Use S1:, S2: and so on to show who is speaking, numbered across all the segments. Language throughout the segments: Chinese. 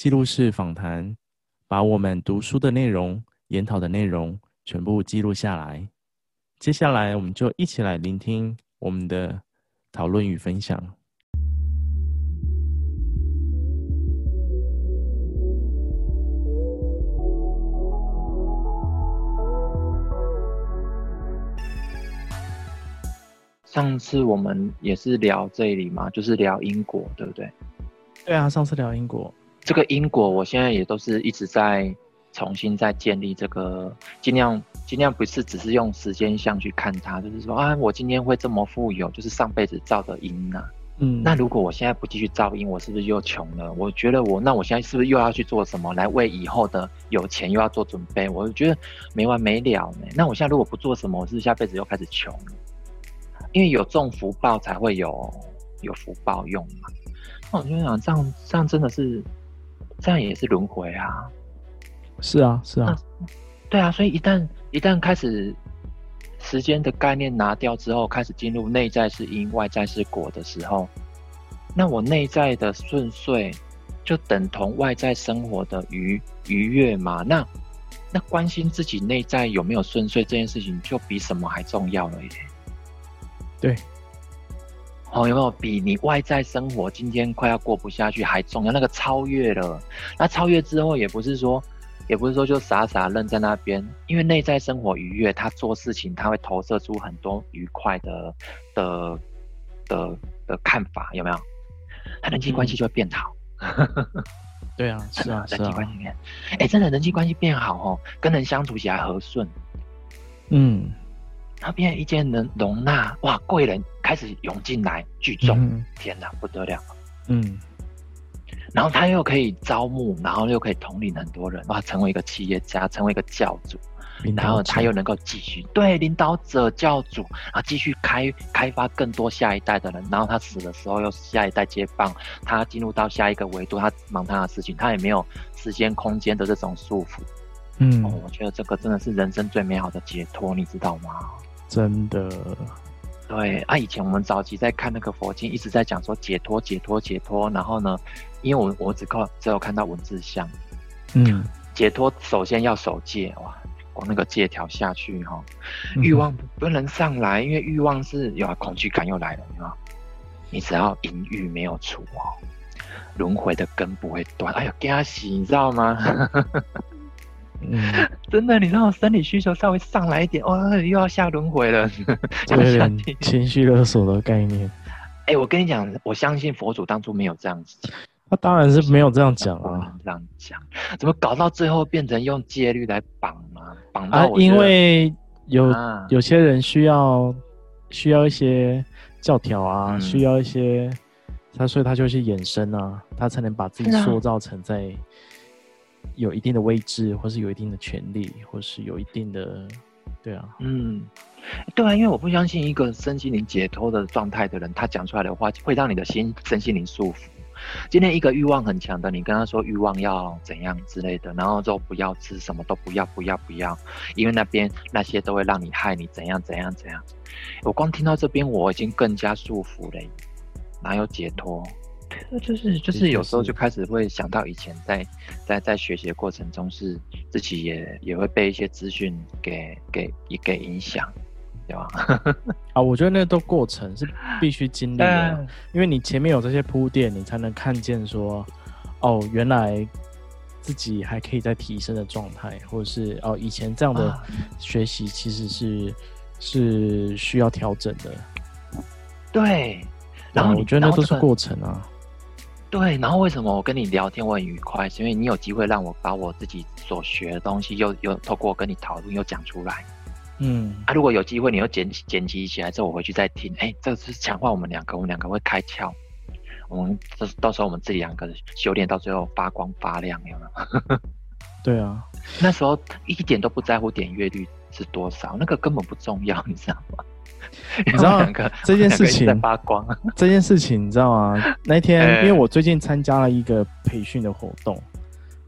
S1: 记录式访谈，把我们读书的内容、研讨的内容全部记录下来。接下来，我们就一起来聆听我们的讨论与分享。
S2: 上次我们也是聊这里嘛，就是聊英国，对不对？
S1: 对啊，上次聊因果。
S2: 这个因果，我现在也都是一直在重新在建立这个，尽量尽量不是只是用时间相去看它，就是说啊，我今天会这么富有，就是上辈子造的因啊。嗯，那如果我现在不继续造因，我是不是又穷了？我觉得我那我现在是不是又要去做什么来为以后的有钱又要做准备？我就觉得没完没了呢。那我现在如果不做什么，我是不是下辈子又开始穷了？因为有种福报才会有有福报用嘛。那我就想这样这样真的是。这样也是轮回啊，
S1: 是啊，是啊，
S2: 对啊，所以一旦一旦开始时间的概念拿掉之后，开始进入内在是因，外在是果的时候，那我内在的顺遂就等同外在生活的愉愉悦嘛？那那关心自己内在有没有顺遂这件事情，就比什么还重要了耶。
S1: 对。
S2: 哦，有没有比你外在生活今天快要过不下去还重要？那个超越了，那超越之后也不是说，也不是说就傻傻愣在那边，因为内在生活愉悦，他做事情他会投射出很多愉快的的的的看法，有没有？他人际关系就会变好。
S1: 嗯、对啊，是啊，
S2: 人际关系变，哎、欸，真的人际关系变好哦，跟人相处起来和顺。
S1: 嗯。
S2: 那边一间能容纳哇，贵人开始涌进来聚众，嗯、天哪，不得了！嗯，然后他又可以招募，然后又可以统领很多人，哇，成为一个企业家，成为一个教主，然后他又能够继续对领导者、教主，然后继续开开发更多下一代的人，然后他死的时候又下一代接棒，他进入到下一个维度，他忙他的事情，他也没有时间空间的这种束缚。嗯、哦，我觉得这个真的是人生最美好的解脱，你知道吗？
S1: 真的，
S2: 对啊，以前我们早期在看那个佛经，一直在讲说解脱、解脱、解脱。然后呢，因为我我只靠只有看到文字像，嗯，解脱首先要守戒哇，光那个戒条下去哈，欲望不能上来，因为欲望是有啊恐惧感又来了，你你只要淫欲没有除哦，轮回的根不会断。哎呦，惊死，你知道吗？嗯，真的，你让我生理需求稍微上来一点，哦，又要下轮回了，
S1: 有点情绪勒索的概念。
S2: 哎、欸，我跟你讲，我相信佛祖当初没有这样子讲，
S1: 他当然是没有这样讲啊，
S2: 这样讲，怎么搞到最后变成用戒律来绑吗？绑到、
S1: 啊、因为有、啊、有些人需要需要一些教条啊，嗯、需要一些他，所以他就去衍生啊，他才能把自己塑造成在。有一定的位置，或是有一定的权利，或是有一定的，对啊，
S2: 嗯，对啊，因为我不相信一个身心灵解脱的状态的人，他讲出来的话会让你的心身心灵束缚。今天一个欲望很强的，你跟他说欲望要怎样之类的，然后就不要吃什么都不要，不要，不要，因为那边那些都会让你害你怎样怎样怎样。我光听到这边，我已经更加束缚了，哪有解脱？就是就是有时候就开始会想到以前在在在学习的过程中，是自己也也会被一些资讯给给给影响，对吧？
S1: 啊，我觉得那都过程是必须经历的，因为你前面有这些铺垫，你才能看见说，哦，原来自己还可以在提升的状态，或者是哦，以前这样的学习其实是是需要调整的。
S2: 对，然后
S1: 我觉得那都是过程啊。
S2: 对，然后为什么我跟你聊天我很愉快？是因为你有机会让我把我自己所学的东西又又透过跟你讨论又讲出来。嗯，啊，如果有机会你又剪剪辑起来之后，我回去再听，哎，这是强化我们两个，我们两个会开窍。我们到到时候我们自己两个修炼到最后发光发亮，有没有？
S1: 对啊，
S2: 那时候一点都不在乎点阅率是多少，那个根本不重要，你知道吗？
S1: 你知道 这件事情
S2: 在发光，
S1: 这件事情你知道吗？那天、欸、因为我最近参加了一个培训的活动，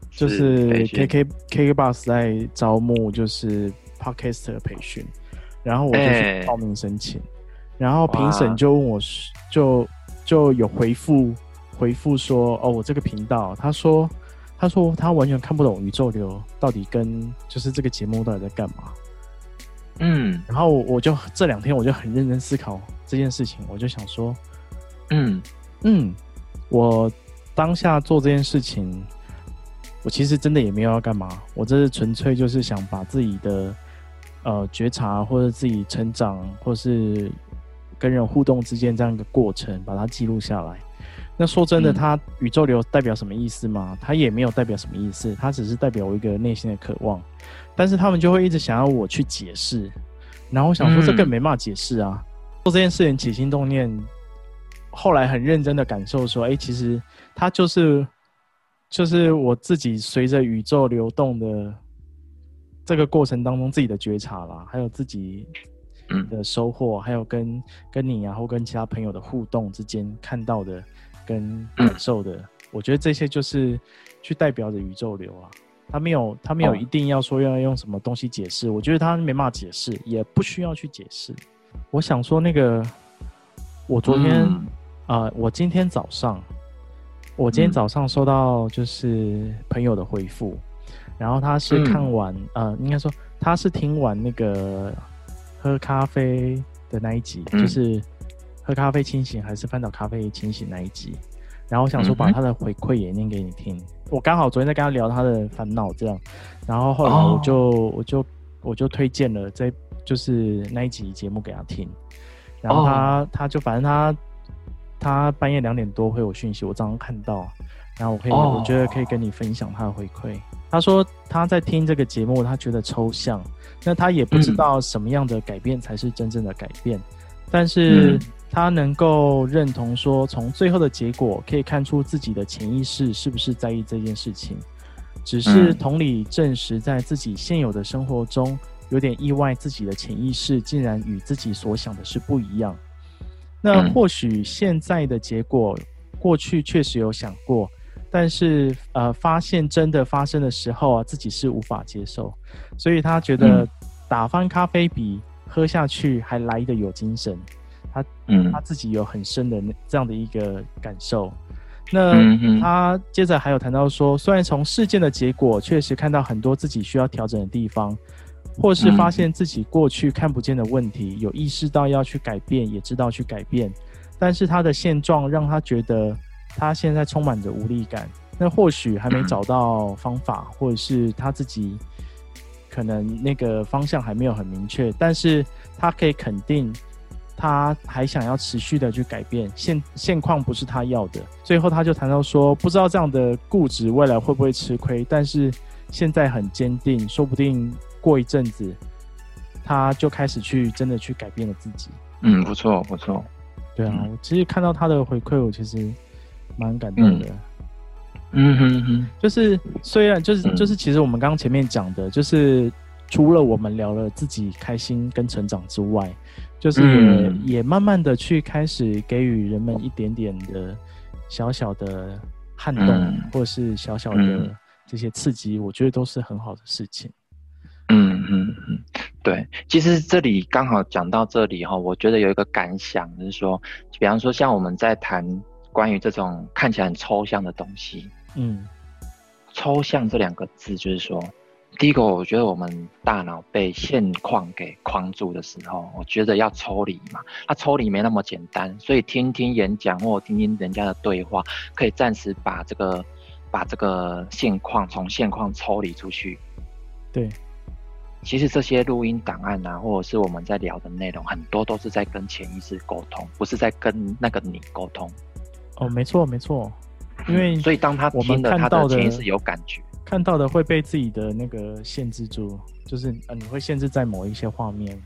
S1: 就是 K K K K Bus 在招募就是 Podcast 的培训，然后我就去报名申请，欸、然后评审就问我，就就有回复回复说，哦，我这个频道，他说他说他完全看不懂宇宙流到底跟就是这个节目到底在干嘛。嗯，然后我就这两天我就很认真思考这件事情，我就想说，嗯嗯，我当下做这件事情，我其实真的也没有要干嘛，我这是纯粹就是想把自己的呃觉察或者自己成长，或是跟人互动之间这样一个过程，把它记录下来。那说真的，它宇宙流代表什么意思吗？它也没有代表什么意思，它只是代表我一个内心的渴望。但是他们就会一直想要我去解释，然后我想说这更没办法解释啊。做这件事情起心动念，后来很认真的感受说，哎，其实它就是就是我自己随着宇宙流动的这个过程当中自己的觉察啦，还有自己的收获，还有跟跟你然后跟其他朋友的互动之间看到的。跟感受的，嗯、我觉得这些就是去代表着宇宙流啊。他没有，他没有一定要说要用什么东西解释。哦、我觉得他没办法解释，也不需要去解释。我想说，那个我昨天啊、嗯呃，我今天早上，我今天早上收到就是朋友的回复，嗯、然后他是看完，嗯、呃，应该说他是听完那个喝咖啡的那一集，嗯、就是。喝咖啡清醒还是翻倒咖啡清醒那一集，然后我想说把他的回馈也念给你听。嗯、我刚好昨天在跟他聊他的烦恼，这样，然后后来我就、哦、我就我就推荐了这就是那一集节目给他听，然后他、哦、他就反正他他半夜两点多回我讯息，我早上看到，然后我可以、哦、我觉得可以跟你分享他的回馈。他说他在听这个节目，他觉得抽象，那他也不知道什么样的改变才是真正的改变，嗯、但是。嗯他能够认同说，从最后的结果可以看出自己的潜意识是不是在意这件事情，只是同理证实在自己现有的生活中有点意外，自己的潜意识竟然与自己所想的是不一样。那或许现在的结果，过去确实有想过，但是呃，发现真的发生的时候啊，自己是无法接受，所以他觉得打翻咖啡比喝下去还来得有精神。他嗯，他自己有很深的这样的一个感受。那他接着还有谈到说，虽然从事件的结果确实看到很多自己需要调整的地方，或是发现自己过去看不见的问题，有意识到要去改变，也知道去改变，但是他的现状让他觉得他现在充满着无力感。那或许还没找到方法，或者是他自己可能那个方向还没有很明确，但是他可以肯定。他还想要持续的去改变现现况，不是他要的。最后他就谈到说，不知道这样的固执未来会不会吃亏，但是现在很坚定，说不定过一阵子他就开始去真的去改变了自己。
S2: 嗯，不错不错。
S1: 对啊，我其实看到他的回馈，我其实蛮感动的。
S2: 嗯哼哼，
S1: 就是虽然就是就是，其实我们刚刚前面讲的，就是除了我们聊了自己开心跟成长之外。就是也、嗯、也慢慢的去开始给予人们一点点的小小的撼动，嗯、或者是小小的这些刺激，嗯、我觉得都是很好的事情。
S2: 嗯嗯嗯，对，其实这里刚好讲到这里哈，我觉得有一个感想，就是说，比方说像我们在谈关于这种看起来很抽象的东西，嗯，抽象这两个字就是说。第一个，我觉得我们大脑被现况给框住的时候，我觉得要抽离嘛。它抽离没那么简单，所以听听演讲或听听人家的对话，可以暂时把这个把这个现况从现况抽离出去。
S1: 对，
S2: 其实这些录音档案啊，或者是我们在聊的内容，很多都是在跟潜意识沟通，不是在跟那个你沟通。
S1: 哦，没错，没错。因为
S2: 所以当他听了，他的潜意识有感觉。
S1: 看到的会被自己的那个限制住，就是呃，你会限制在某一些画面，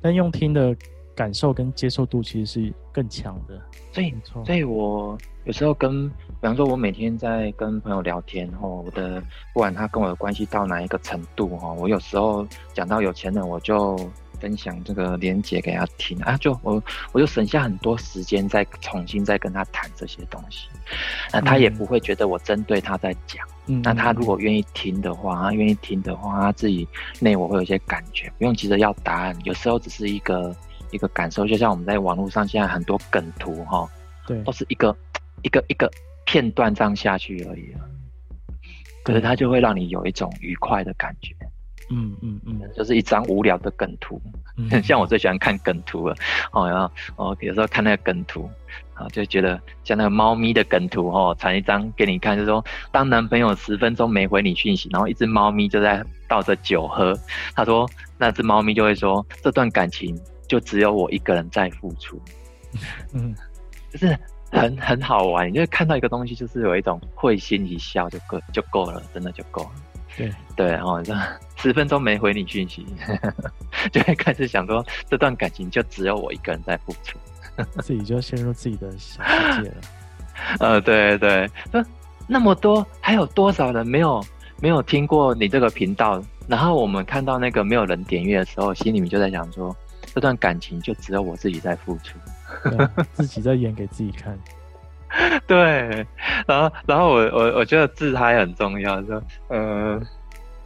S1: 但用听的感受跟接受度其实是更强的。
S2: 所以，所以我有时候跟，比方说，我每天在跟朋友聊天，哦，我的不管他跟我的关系到哪一个程度，哦，我有时候讲到有钱人，我就分享这个连接给他听啊，就我我就省下很多时间再重新再跟他谈这些东西，那他也不会觉得我针对他在讲。嗯，那他如果愿意听的话，他愿意听的话，他自己内我会有一些感觉，不用急着要答案，有时候只是一个。一个感受，就像我们在网络上现在很多梗图哈，对，都是一个一个一个片段这样下去而已，可是它就会让你有一种愉快的感觉，嗯嗯嗯，就是一张无聊的梗图，嗯、像我最喜欢看梗图了，哦，然后哦，有时候看那个梗图，啊，就觉得像那个猫咪的梗图哦，传一张给你看，就是说当男朋友十分钟没回你讯息，然后一只猫咪就在倒着酒喝，他说那只猫咪就会说这段感情。就只有我一个人在付出，嗯，就是很很好玩。你就看到一个东西，就是有一种会心一笑就够就够了，真的就够了。对对，然后这十分钟没回你讯息，就会开始想说，这段感情就只有我一个人在付出，
S1: 自己就陷入自己的小世界了。
S2: 呃，对对，那那么多，还有多少人没有没有听过你这个频道？然后我们看到那个没有人点阅的时候，心里面就在想说。这段感情就只有我自己在付出，
S1: 自己在演给自己看。
S2: 对，然后，然后我我我觉得自嗨很重要，说，呃，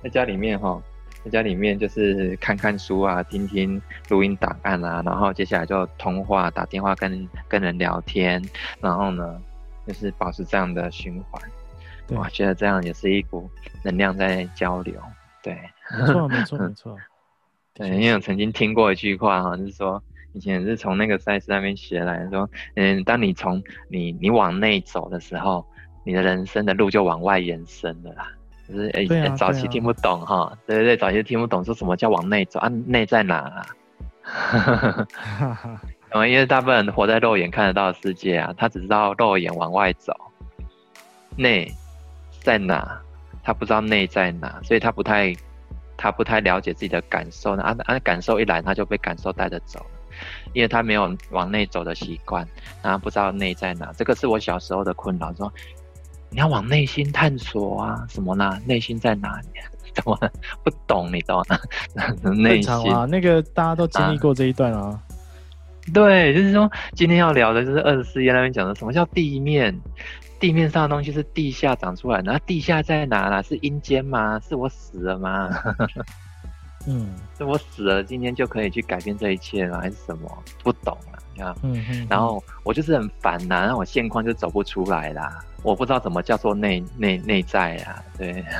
S2: 在家里面哈，在家里面就是看看书啊，听听录音档案啊，然后接下来就通话、打电话跟跟人聊天，然后呢，就是保持这样的循环。我觉得这样也是一股能量在交流。对，
S1: 没错，没错，没错。
S2: 对，因为我曾经听过一句话哈，就是说以前是从那个赛斯那边学来的，说，嗯，当你从你你往内走的时候，你的人生的路就往外延伸了啦。就是哎、欸啊，早期听不懂哈、啊，对对对，早期听不懂说什么叫往内走啊，内在哪啊？嗯，因为大部分人活在肉眼看得到的世界啊，他只知道肉眼往外走，内在哪？他不知道内在哪，所以他不太。他不太了解自己的感受呢，啊啊，感受一来他就被感受带着走了，因为他没有往内走的习惯，然后不知道内在哪。这个是我小时候的困扰，说你要往内心探索啊，什么呢？内心在哪里？怎么不懂？你懂吗？内心
S1: 啊，那个大家都经历过这一段啊，啊。
S2: 对，就是说今天要聊的就是二十四页那边讲的，什么叫地面？地面上的东西是地下长出来的，那地下在哪啦？是阴间吗？是我死了吗？嗯，是我死了，今天就可以去改变这一切吗？还是什么？不懂了，你看，嗯嗯。然后我就是很烦呐，然后我现况就走不出来啦，我不知道怎么叫做内内内在啊，对。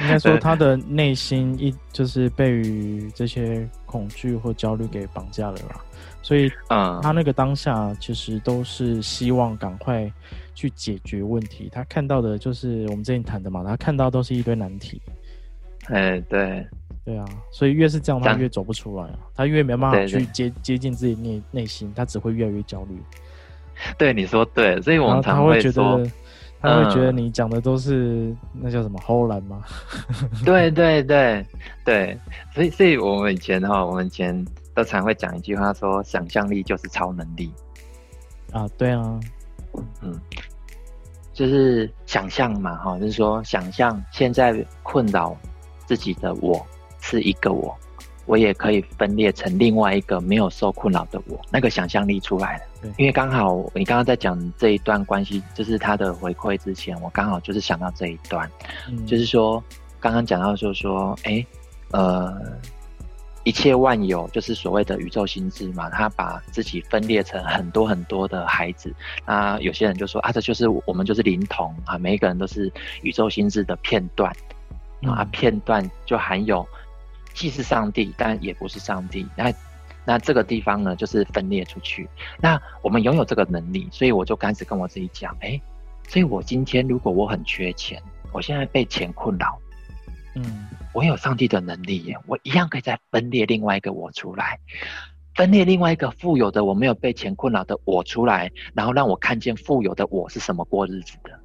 S1: 应该说他的内心一就是被于这些恐惧或焦虑给绑架了啦。所以，嗯，他那个当下其实都是希望赶快去解决问题。他看到的就是我们之前谈的嘛，他看到都是一堆难题。
S2: 哎，对，
S1: 对啊，所以越是这样，他越走不出来啊，他越没办法去接接近自己内内心，他只会越来越焦虑。
S2: 对，你说对，所以我们常会说，
S1: 他会觉得，他会觉得你讲的都是、嗯、那叫什么唬烂吗？
S2: 对对对对，所以所以我们以前哈，我们以前。都常会讲一句话，说想象力就是超能力。
S1: 啊，对啊，
S2: 嗯，就是想象嘛，哈，就是说想象现在困扰自己的我是一个我，我也可以分裂成另外一个没有受困扰的我，那个想象力出来了。因为刚好你刚刚在讲这一段关系，就是他的回馈之前，我刚好就是想到这一段，嗯，就是说刚刚讲到就是说，哎、欸，呃。一切万有就是所谓的宇宙心智嘛，他把自己分裂成很多很多的孩子。那有些人就说啊，这就是我们就是灵童啊，每一个人都是宇宙心智的片段啊，片段就含有既是上帝，但也不是上帝。那那这个地方呢，就是分裂出去。那我们拥有这个能力，所以我就开始跟我自己讲，哎、欸，所以我今天如果我很缺钱，我现在被钱困扰，嗯。我有上帝的能力耶，我一样可以再分裂另外一个我出来，分裂另外一个富有的我没有被钱困扰的我出来，然后让我看见富有的我是什么过日子的，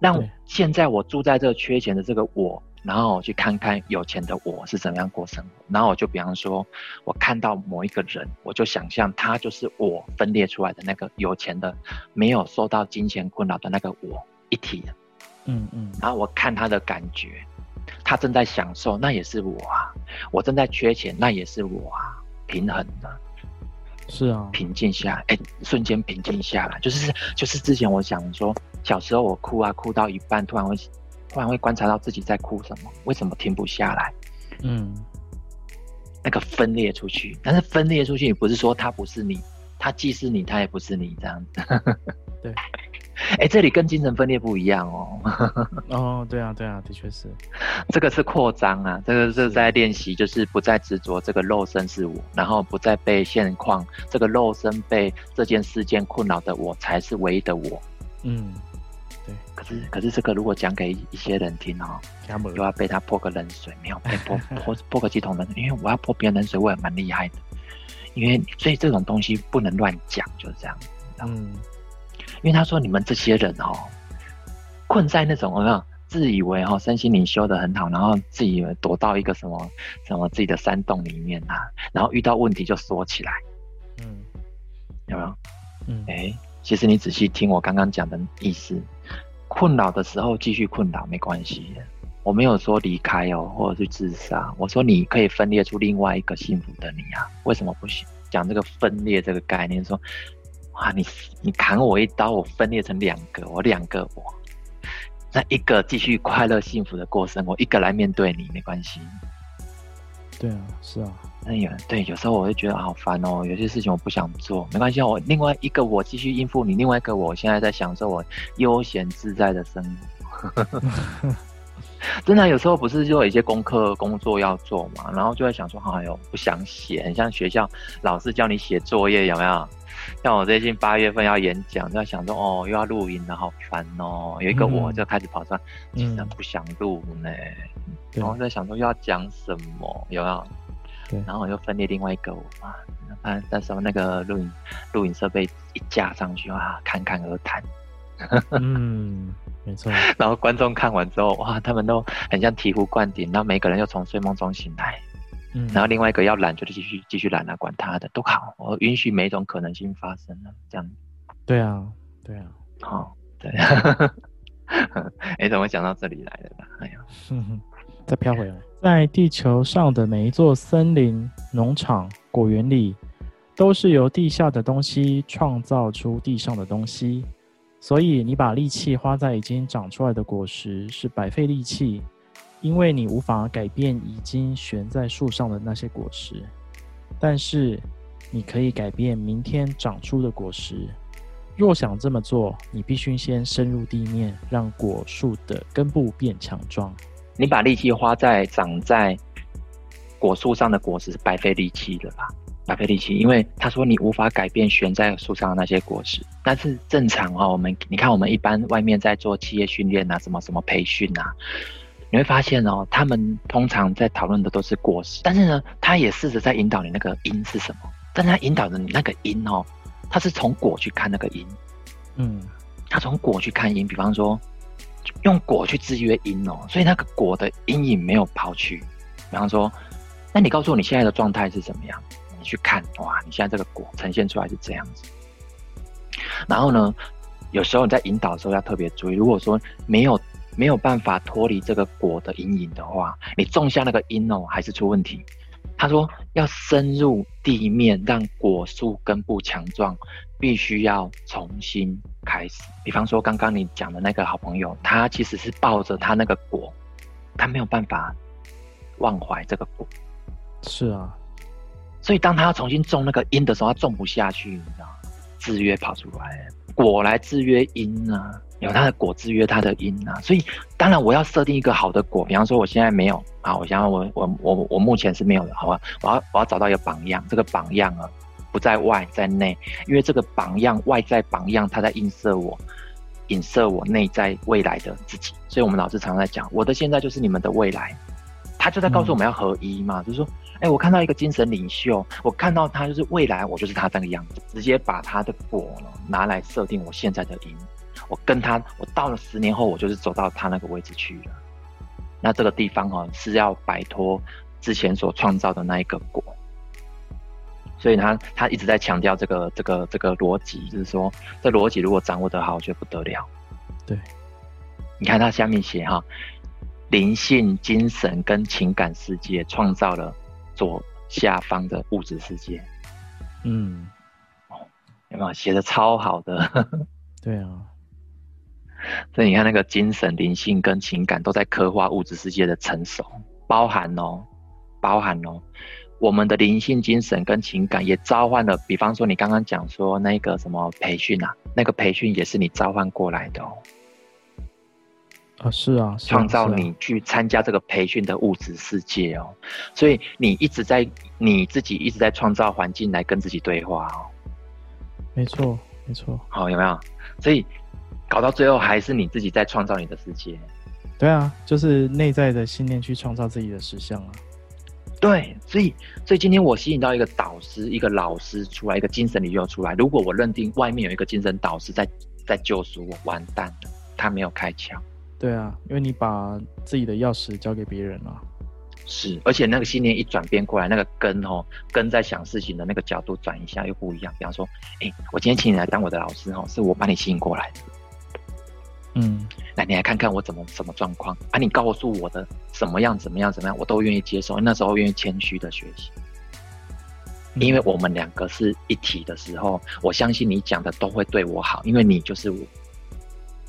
S2: 让现在我住在这个缺钱的这个我然后我去看看有钱的我是怎么样过生活，然后我就比方说，我看到某一个人，我就想象他就是我分裂出来的那个有钱的，没有受到金钱困扰的那个我一体的，
S1: 嗯嗯，
S2: 然后我看他的感觉，他正在享受，那也是我啊，我正在缺钱，那也是我啊，平衡的。
S1: 是啊，
S2: 平静下来，哎、欸，瞬间平静下来，就是就是之前我想说，小时候我哭啊，哭到一半，突然会突然会观察到自己在哭什么，为什么停不下来？
S1: 嗯，
S2: 那个分裂出去，但是分裂出去也不是说他不是你，他既是你，他也不是你这样子。
S1: 对。
S2: 哎、欸，这里跟精神分裂不一样哦。
S1: 哦，对啊，对啊，的确是。
S2: 这个是扩张啊，这个是在练习，就是不再执着这个肉身是我，然后不再被现况这个肉身被这件事件困扰的我才是唯一的我。
S1: 嗯，对。
S2: 可是，可是这个如果讲给一些人听哦，又要被他泼个冷水，没有 被泼泼泼个几桶冷水，因为我要泼别人冷水，我也蛮厉害的。因为所以这种东西不能乱讲，就是这样。嗯。因为他说你们这些人哦，困在那种有没有自以为哈身心灵修的很好，然后自以为躲到一个什么什么自己的山洞里面啊，然后遇到问题就缩起来，嗯，有没有？嗯，哎、欸，其实你仔细听我刚刚讲的意思，困扰的时候继续困扰没关系，我没有说离开哦，或者是自杀，我说你可以分裂出另外一个幸福的你啊，为什么不行？讲这个分裂这个概念说。哇，你你砍我一刀，我分裂成两个，我两个我，那一个继续快乐幸福的过生活，一个来面对你没关系。
S1: 对啊，是啊，
S2: 那有对，有时候我会觉得好烦哦，有些事情我不想做，没关系，我另外一个我继续应付你，另外一个我现在在享受我悠闲自在的生活。真的、啊，有时候不是就有一些功课工作要做嘛，然后就会想说，哎呦，不想写，很像学校老师叫你写作业，有没有？像我最近八月份要演讲，就在想说，哦，又要录音了，好烦哦。有一个我就开始跑出来，其实不想录呢，嗯、然后在想说又要讲什么，有没有？对。然后我又分裂另外一个我嘛，啊，但是那个录影录影设备一架上去啊，侃侃而谈。
S1: 嗯，没错。
S2: 然后观众看完之后，哇，他们都很像醍醐灌顶，然后每个人又从睡梦中醒来。嗯，然后另外一个要懒，就继续继续懒啊，管他的都好，我允许每一种可能性发生了，这样。
S1: 对啊，对啊，
S2: 好、哦，对。哎、欸，怎么讲到这里来了呢？哎呀，
S1: 再飘回来，在地球上的每一座森林、农场、果园里，都是由地下的东西创造出地上的东西，所以你把力气花在已经长出来的果实，是白费力气。因为你无法改变已经悬在树上的那些果实，但是你可以改变明天长出的果实。若想这么做，你必须先深入地面，让果树的根部变强壮。
S2: 你把力气花在长在果树上的果实是白费力气的吧？白费力气，因为他说你无法改变悬在树上的那些果实。但是正常哦，我们你看我们一般外面在做企业训练啊，什么什么培训啊。你会发现哦，他们通常在讨论的都是果实，但是呢，他也试着在引导你那个因是什么。但是他引导的你那个因哦，他是从果去看那个因，嗯，他从果去看因，比方说用果去制约因哦，所以那个果的阴影没有抛去。比方说，那你告诉我你现在的状态是怎么样？你去看哇，你现在这个果呈现出来是这样子。然后呢，有时候你在引导的时候要特别注意，如果说没有。没有办法脱离这个果的阴影的话，你种下那个因哦，还是出问题。他说要深入地面，让果树根部强壮，必须要重新开始。比方说刚刚你讲的那个好朋友，他其实是抱着他那个果，他没有办法忘怀这个果。
S1: 是啊，
S2: 所以当他要重新种那个因的时候，他种不下去，你知道吗？制约跑出来，果来制约因啊。有它的果制约它的因啊，所以当然我要设定一个好的果，比方说我现在没有啊，我想要我我我我目前是没有的，好吧？我要我要找到一个榜样，这个榜样啊不在外在内，因为这个榜样外在榜样它在映射我，影射我内在未来的自己，所以我们老师常常在讲，我的现在就是你们的未来，他就在告诉我们要合一嘛，就是说，哎、我看到一个精神领袖，我看到他就是未来，我就是他这个样子，直接把他的果呢拿来设定我现在的因。我跟他，我到了十年后，我就是走到他那个位置去了。那这个地方哦是要摆脱之前所创造的那一个果。所以他他一直在强调这个这个这个逻辑，就是说这逻辑如果掌握得好，我觉得不得了。
S1: 对，
S2: 你看他下面写哈，灵性、精神跟情感世界创造了左下方的物质世界。
S1: 嗯，
S2: 有没有写的超好的？
S1: 对啊。
S2: 所以你看那个精神、灵性跟情感都在刻画物质世界的成熟，包含哦，包含哦。我们的灵性、精神跟情感也召唤了，比方说你刚刚讲说那个什么培训啊，那个培训也是你召唤过来的哦。
S1: 啊，是啊，
S2: 创造你去参加这个培训的物质世界哦。所以你一直在你自己一直在创造环境来跟自己对话哦。
S1: 没错，没错。
S2: 好，有没有？所以搞到最后还是你自己在创造你的世界。
S1: 对啊，就是内在的信念去创造自己的实相啊。
S2: 对，所以所以今天我吸引到一个导师、一个老师出来，一个精神领袖出来。如果我认定外面有一个精神导师在在救赎我，完蛋了，他没有开枪。
S1: 对啊，因为你把自己的钥匙交给别人了。
S2: 是，而且那个信念一转变过来，那个根哦，根在想事情的那个角度转一下又不一样。比方说，哎，我今天请你来当我的老师哦，是我把你吸引过来的。
S1: 嗯，
S2: 来，你来看看我怎么什么状况啊？你告诉我的什么样怎么样怎么样，我都愿意接受。那时候愿意谦虚的学习，因为我们两个是一体的时候，我相信你讲的都会对我好，因为你就是我。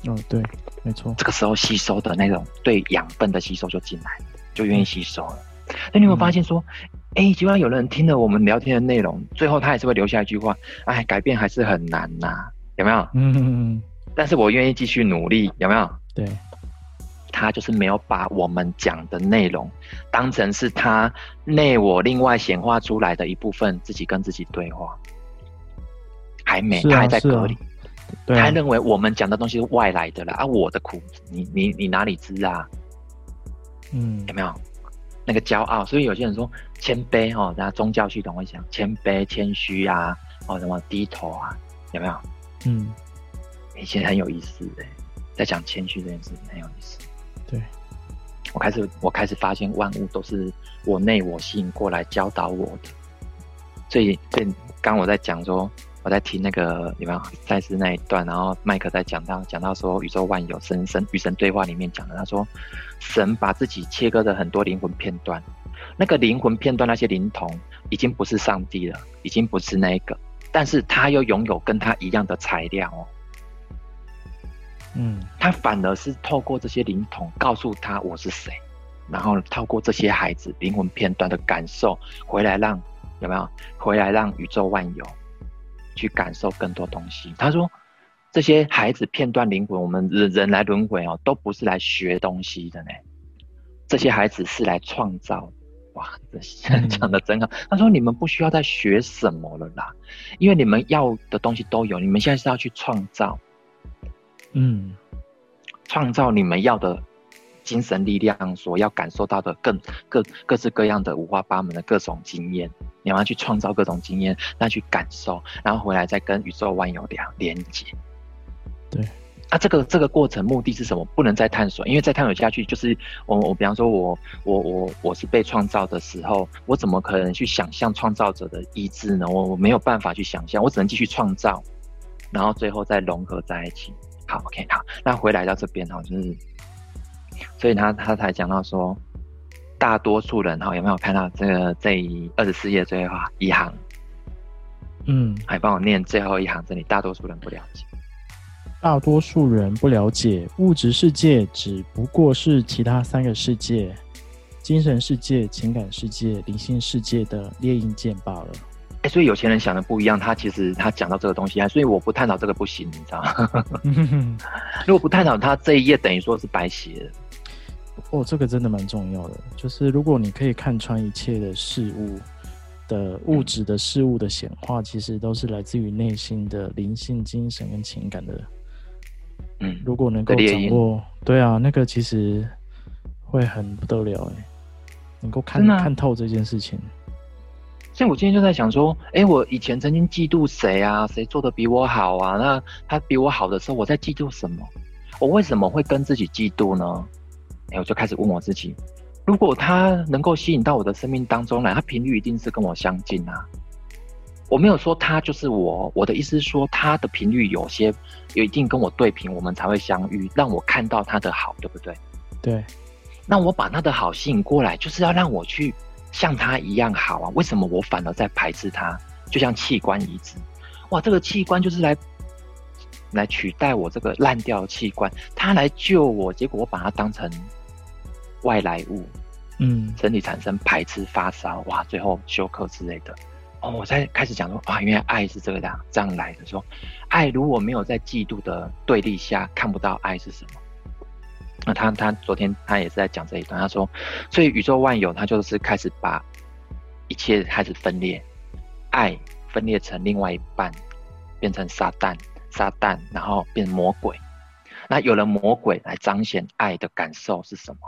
S1: 哦，对，没错。
S2: 这个时候吸收的那种对养分的吸收就进来，就愿意吸收了。那、嗯、你有发现说，哎、嗯，就算有人听了我们聊天的内容，最后他还是会留下一句话：哎，改变还是很难呐、啊，有没有？嗯嗯嗯。但是我愿意继续努力，有没有？
S1: 对，
S2: 他就是没有把我们讲的内容当成是他内我另外显化出来的一部分，自己跟自己对话，还没，啊、他还在隔离，他还认为我们讲的东西是外来的了啊！我的苦，你你你哪里知啊？嗯，有没有那个骄傲？所以有些人说谦卑哦，大家宗教系统会讲谦卑、谦虚啊，哦什么低头啊，有没有？嗯。以前很有意思的，在讲谦虚这件事情很有意思。
S1: 对，
S2: 我开始我开始发现万物都是我内我吸引过来教导我的。所以，所以刚我在讲说，我在听那个有没有赛斯那一段，然后麦克在讲到讲到说宇宙万有神神与神对话里面讲的，他说神把自己切割的很多灵魂片段，那个灵魂片段那些灵童已经不是上帝了，已经不是那一个，但是他又拥有跟他一样的材料哦。
S1: 嗯，
S2: 他反而是透过这些灵童告诉他我是谁，然后透过这些孩子灵魂片段的感受回来让，让有没有回来让宇宙万有去感受更多东西。他说这些孩子片段灵魂，我们人人来轮回哦，都不是来学东西的呢，这些孩子是来创造。哇，这讲的真好。他说你们不需要再学什么了啦，因为你们要的东西都有，你们现在是要去创造。
S1: 嗯，
S2: 创造你们要的精神力量，所要感受到的更各各式各样的五花八门的各种经验，你要去创造各种经验，那去感受，然后回来再跟宇宙万有连连接。
S1: 对，
S2: 啊，这个这个过程目的是什么？不能再探索，因为再探索下去，就是我我比方说我我我我是被创造的时候，我怎么可能去想象创造者的意志呢？我我没有办法去想象，我只能继续创造，然后最后再融合在一起。好，OK，好，那回来到这边哈，就是，所以他他才讲到说，大多数人哈有没有看到这个这二十四页最后一行？
S1: 嗯，
S2: 还帮我念最后一行，这里大多数人不了解，
S1: 大多数人不了解物质世界只不过是其他三个世界：精神世界、情感世界、灵性世界的列印件罢了。
S2: 所以有钱人想的不一样，他其实他讲到这个东西，所以我不探讨这个不行，你知道吗？如果不探讨，他这一页等于说是白写的。
S1: 哦，这个真的蛮重要的，就是如果你可以看穿一切的事物的物质的事物的显化，其实都是来自于内心的灵性、精神跟情感的。
S2: 嗯，
S1: 如果能够掌握，对啊，那个其实会很不得了哎，能够看看透这件事情。
S2: 像我今天就在想说，哎、欸，我以前曾经嫉妒谁啊？谁做的比我好啊？那他比我好的时候，我在嫉妒什么？我为什么会跟自己嫉妒呢？哎，我就开始问我自己，如果他能够吸引到我的生命当中来，他频率一定是跟我相近啊。我没有说他就是我，我的意思是说他的频率有些有一定跟我对频，我们才会相遇，让我看到他的好，对不对？
S1: 对。
S2: 那我把他的好吸引过来，就是要让我去像他一样好啊。为什么我反而在排斥他？就像器官移植，哇，这个器官就是来来取代我这个烂掉的器官，他来救我，结果我把它当成外来物，嗯，身体产生排斥、发烧，哇，最后休克之类的。哦，我才开始讲说啊，原来爱是这个样这样来的。说爱如果没有在嫉妒的对立下，看不到爱是什么。那他他昨天他也是在讲这一段，他说，所以宇宙万有，他就是开始把一切开始分裂，爱分裂成另外一半，变成撒旦，撒旦，然后变魔鬼。那有了魔鬼来彰显爱的感受是什么？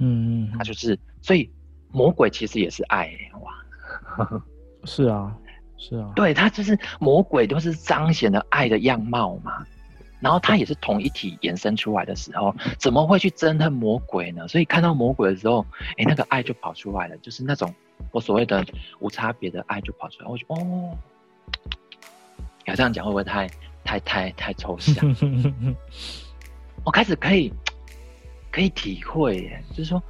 S2: 嗯，他就是，所以魔鬼其实也是爱，哇。
S1: 是啊，是啊，
S2: 对，他就是魔鬼，都是彰显了爱的样貌嘛。然后它也是同一体延伸出来的时候，怎么会去憎恨魔鬼呢？所以看到魔鬼的时候，哎，那个爱就跑出来了，就是那种我所谓的无差别的爱就跑出来。我就哦，要这样讲会不会太太太太抽象？我开始可以可以体会耶，就是说，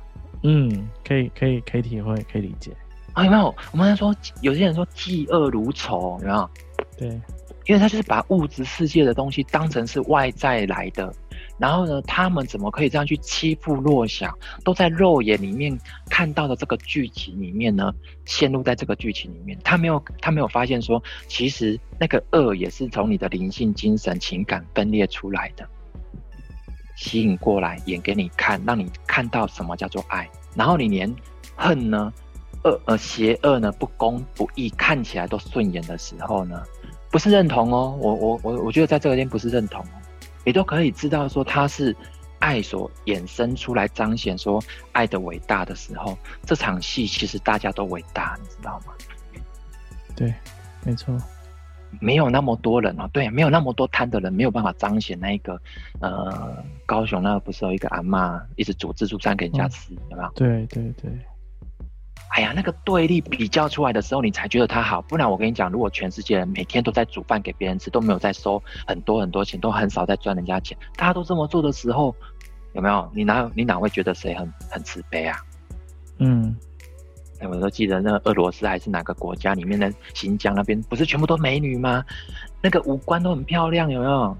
S1: 嗯，可以可以可以体会，可以理解。
S2: 啊，有没有？我们说有些人说嫉恶如仇，有没有？
S1: 对，
S2: 因为他就是把物质世界的东西当成是外在来的，然后呢，他们怎么可以这样去欺负弱小？都在肉眼里面看到的这个剧情里面呢，陷入在这个剧情里面，他没有他没有发现说，其实那个恶也是从你的灵性、精神、情感分裂出来的，吸引过来演给你看，让你看到什么叫做爱，然后你连恨呢？恶呃，邪恶呢，不公不义，看起来都顺眼的时候呢，不是认同哦，我我我我觉得在这个点不是认同哦，你都可以知道说他是爱所衍生出来彰显说爱的伟大的时候，这场戏其实大家都伟大，你知道吗？
S1: 对，没错，
S2: 没有那么多人哦，对，没有那么多贪的人，没有办法彰显那一个呃，高雄那个不是有一个阿妈一直煮自助餐给人家吃，嗯、有没有？
S1: 对对对。
S2: 哎呀，那个对立比较出来的时候，你才觉得他好。不然我跟你讲，如果全世界人每天都在煮饭给别人吃，都没有在收很多很多钱，都很少在赚人家钱，大家都这么做的时候，有没有？你哪你哪会觉得谁很很慈悲啊？
S1: 嗯，
S2: 哎，我都记得那个俄罗斯还是哪个国家里面的新疆那边，不是全部都美女吗？那个五官都很漂亮，有没有？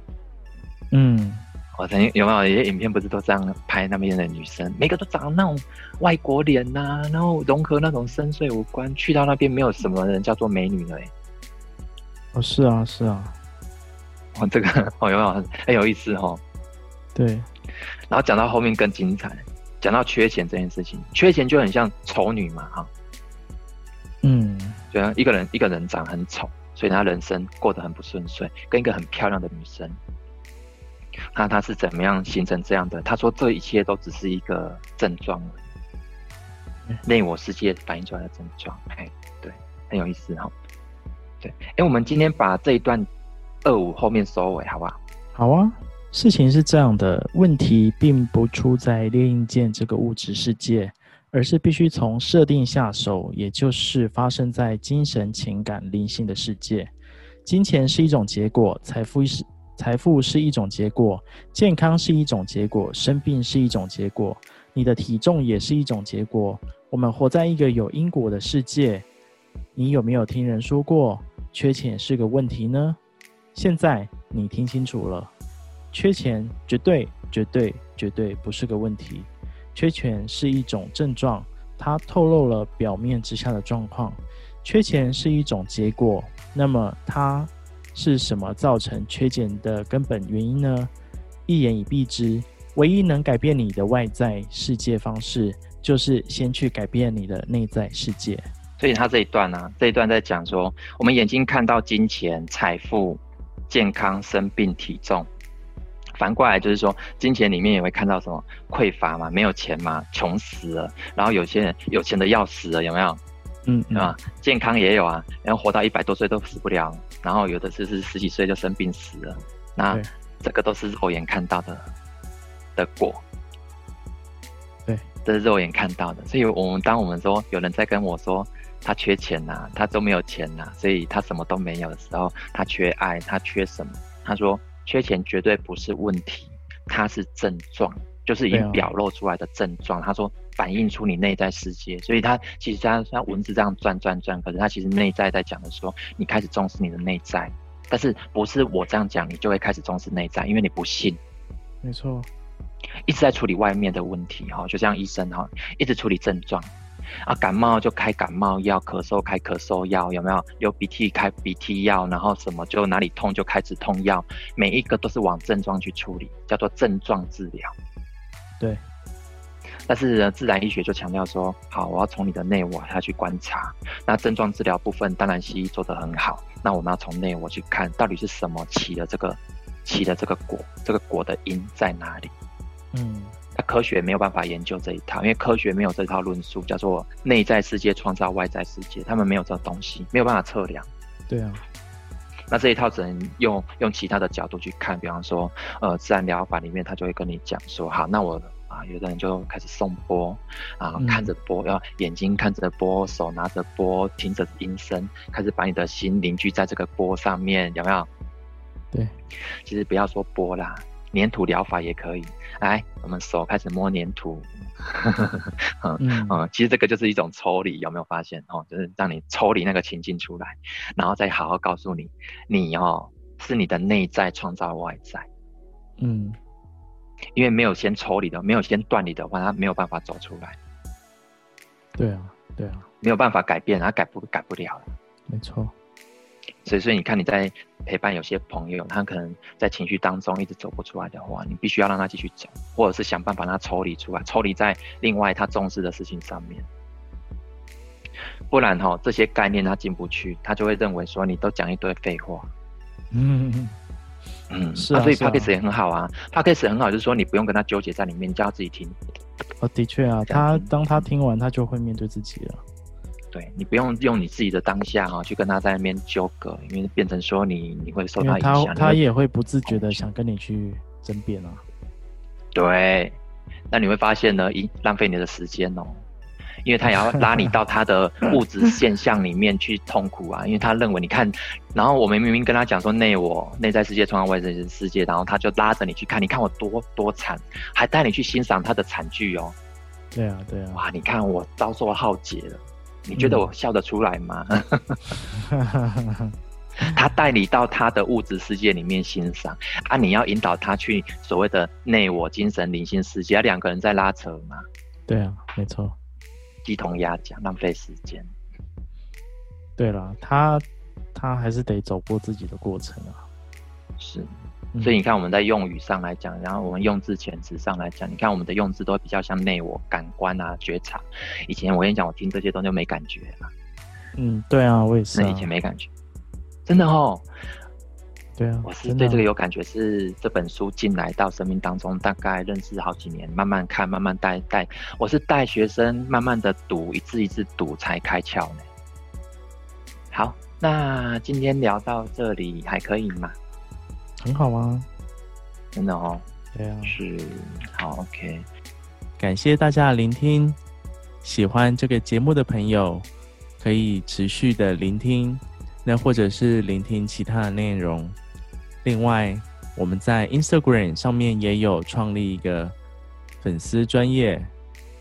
S1: 嗯。
S2: 我曾经有没有一些影片，不是都这样拍那边的女生，每个都长那种外国脸呐、啊，然后融合那种深邃五官，去到那边没有什么人叫做美女了。
S1: 哦，是啊，是啊。
S2: 哦，这个 哦有没有很很有意思哦？
S1: 对。
S2: 然后讲到后面更精彩，讲到缺钱这件事情，缺钱就很像丑女嘛，哈。
S1: 嗯。
S2: 对啊，一个人一个人长很丑，所以他人生过得很不顺遂，跟一个很漂亮的女生。那他是怎么样形成这样的？他说这一切都只是一个症状，内我世界反映出来的症状。哎，对，很有意思哈。对，哎，我们今天把这一段二五后面收尾，好不好？
S1: 好啊。事情是这样的，问题并不出在列印件这个物质世界，而是必须从设定下手，也就是发生在精神、情感、灵性的世界。金钱是一种结果，财富是。财富是一种结果，健康是一种结果，生病是一种结果，你的体重也是一种结果。我们活在一个有因果的世界。你有没有听人说过，缺钱是个问题呢？现在你听清楚了，缺钱绝对、绝对、绝对不是个问题。缺钱是一种症状，它透露了表面之下的状况。缺钱是一种结果，那么它。是什么造成缺钱的根本原因呢？一言以蔽之，唯一能改变你的外在世界方式，就是先去改变你的内在世界。
S2: 所以他这一段呢、啊，这一段在讲说，我们眼睛看到金钱、财富、健康、生病、体重，反过来就是说，金钱里面也会看到什么匮乏嘛，没有钱嘛，穷死了。然后有些人有钱的要死了，有没有？嗯，对吧？健康也有啊，然后活到一百多岁都死不了，然后有的是是十几岁就生病死了，那这个都是肉眼看到的的果。对这是肉眼看到的。所以，我们当我们说有人在跟我说他缺钱呐、啊，他都没有钱呐、啊，所以他什么都没有的时候，他缺爱，他缺什么？他说缺钱绝对不是问题，他是症状，就是已经表露出来的症状。他说反映出你内在世界，所以他其实他像文字这样转转转，可是他其实内在在讲的说，你开始重视你的内在。但是不是我这样讲，你就会开始重视内在，因为你不信。
S1: 没错，
S2: 一直在处理外面的问题哈，就像医生哈，一直处理症状啊，感冒就开感冒药，咳嗽开咳嗽药，有没有？有鼻涕开鼻涕药，然后什么就哪里痛就开止痛药，每一个都是往症状去处理，叫做症状治疗。
S1: 对。
S2: 但是呢，自然医学就强调说，好，我要从你的内我下去观察。那症状治疗部分，当然西医做得很好。那我们要从内我去看，到底是什么起的这个，起的这个果，这个果的因在哪里？
S1: 嗯，
S2: 那科学没有办法研究这一套，因为科学没有这套论述，叫做内在世界创造外在世界，他们没有这个东西，没有办法测量。
S1: 对啊，
S2: 那这一套只能用用其他的角度去看，比方说，呃，自然疗法里面，他就会跟你讲说，好，那我。啊，有的人就开始送波，啊，看着波，要眼睛看着波，手拿着波，听着音声，开始把你的心凝聚在这个波上面，有没有？
S1: 对，
S2: 其实不要说波啦，黏土疗法也可以。来，我们手开始摸黏土，嗯嗯，嗯，其实这个就是一种抽离，有没有发现？哦，就是让你抽离那个情境出来，然后再好好告诉你，你哦，是你的内在创造外在，
S1: 嗯。
S2: 因为没有先抽离的，没有先断离的话，他没有办法走出来。
S1: 对啊，对啊，
S2: 没有办法改变，他改不改不了。
S1: 没错。
S2: 所以，所以你看你在陪伴有些朋友，他可能在情绪当中一直走不出来的话，你必须要让他继续走，或者是想办法让他抽离出来，抽离在另外他重视的事情上面。不然哈，这些概念他进不去，他就会认为说你都讲一堆废话。
S1: 嗯。
S2: 嗯，是啊，啊所以 Podcast 也很好啊，Podcast 很好，就是说你不用跟他纠结在里面，你叫他自己听。
S1: 哦，的确啊，他当他听完，他就会面对自己了。
S2: 对，你不用用你自己的当下哈、啊，去跟他在那边纠葛，因为变成说你你会受他影响，他
S1: 他也会不自觉的想跟你去争辩啊。
S2: 对，那你会发现呢，一，浪费你的时间哦。因为他也要拉你到他的 物质现象里面去痛苦啊，因为他认为你看，然后我们明明跟他讲说内我内在世界创造外在世界，然后他就拉着你去看，你看我多多惨，还带你去欣赏他的惨剧哦。
S1: 对啊，对啊。
S2: 哇，你看我遭受浩劫了，你觉得我笑得出来吗？嗯、他带你到他的物质世界里面欣赏啊，你要引导他去所谓的内我精神灵性世界，两个人在拉扯嘛。
S1: 对啊，没错。
S2: 鸡同鸭讲，浪费时间。
S1: 对了，他他还是得走过自己的过程啊。
S2: 是，所以你看我们在用语上来讲，然后我们用字遣词上来讲，你看我们的用字都比较像内我感官啊觉察。以前我跟你讲，我听这些东西就没感觉了。
S1: 嗯，对啊，我也是、啊。
S2: 那以前没感觉，真的哦。
S1: 对啊，
S2: 我是对这个有感觉，是这本书进来到生命当中，大概认识好几年，慢慢看，慢慢带带。我是带学生慢慢的读，一字一字读才开窍呢。好，那今天聊到这里还可以吗？
S1: 很好啊，
S2: 真的哦。
S1: 对啊，
S2: 是好 OK。
S1: 感谢大家的聆听，喜欢这个节目的朋友可以持续的聆听，那或者是聆听其他的内容。另外，我们在 Instagram 上面也有创立一个粉丝专业，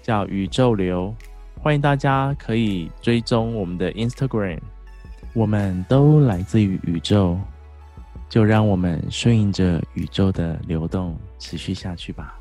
S1: 叫宇宙流，欢迎大家可以追踪我们的 Instagram。我们都来自于宇宙，就让我们顺应着宇宙的流动，持续下去吧。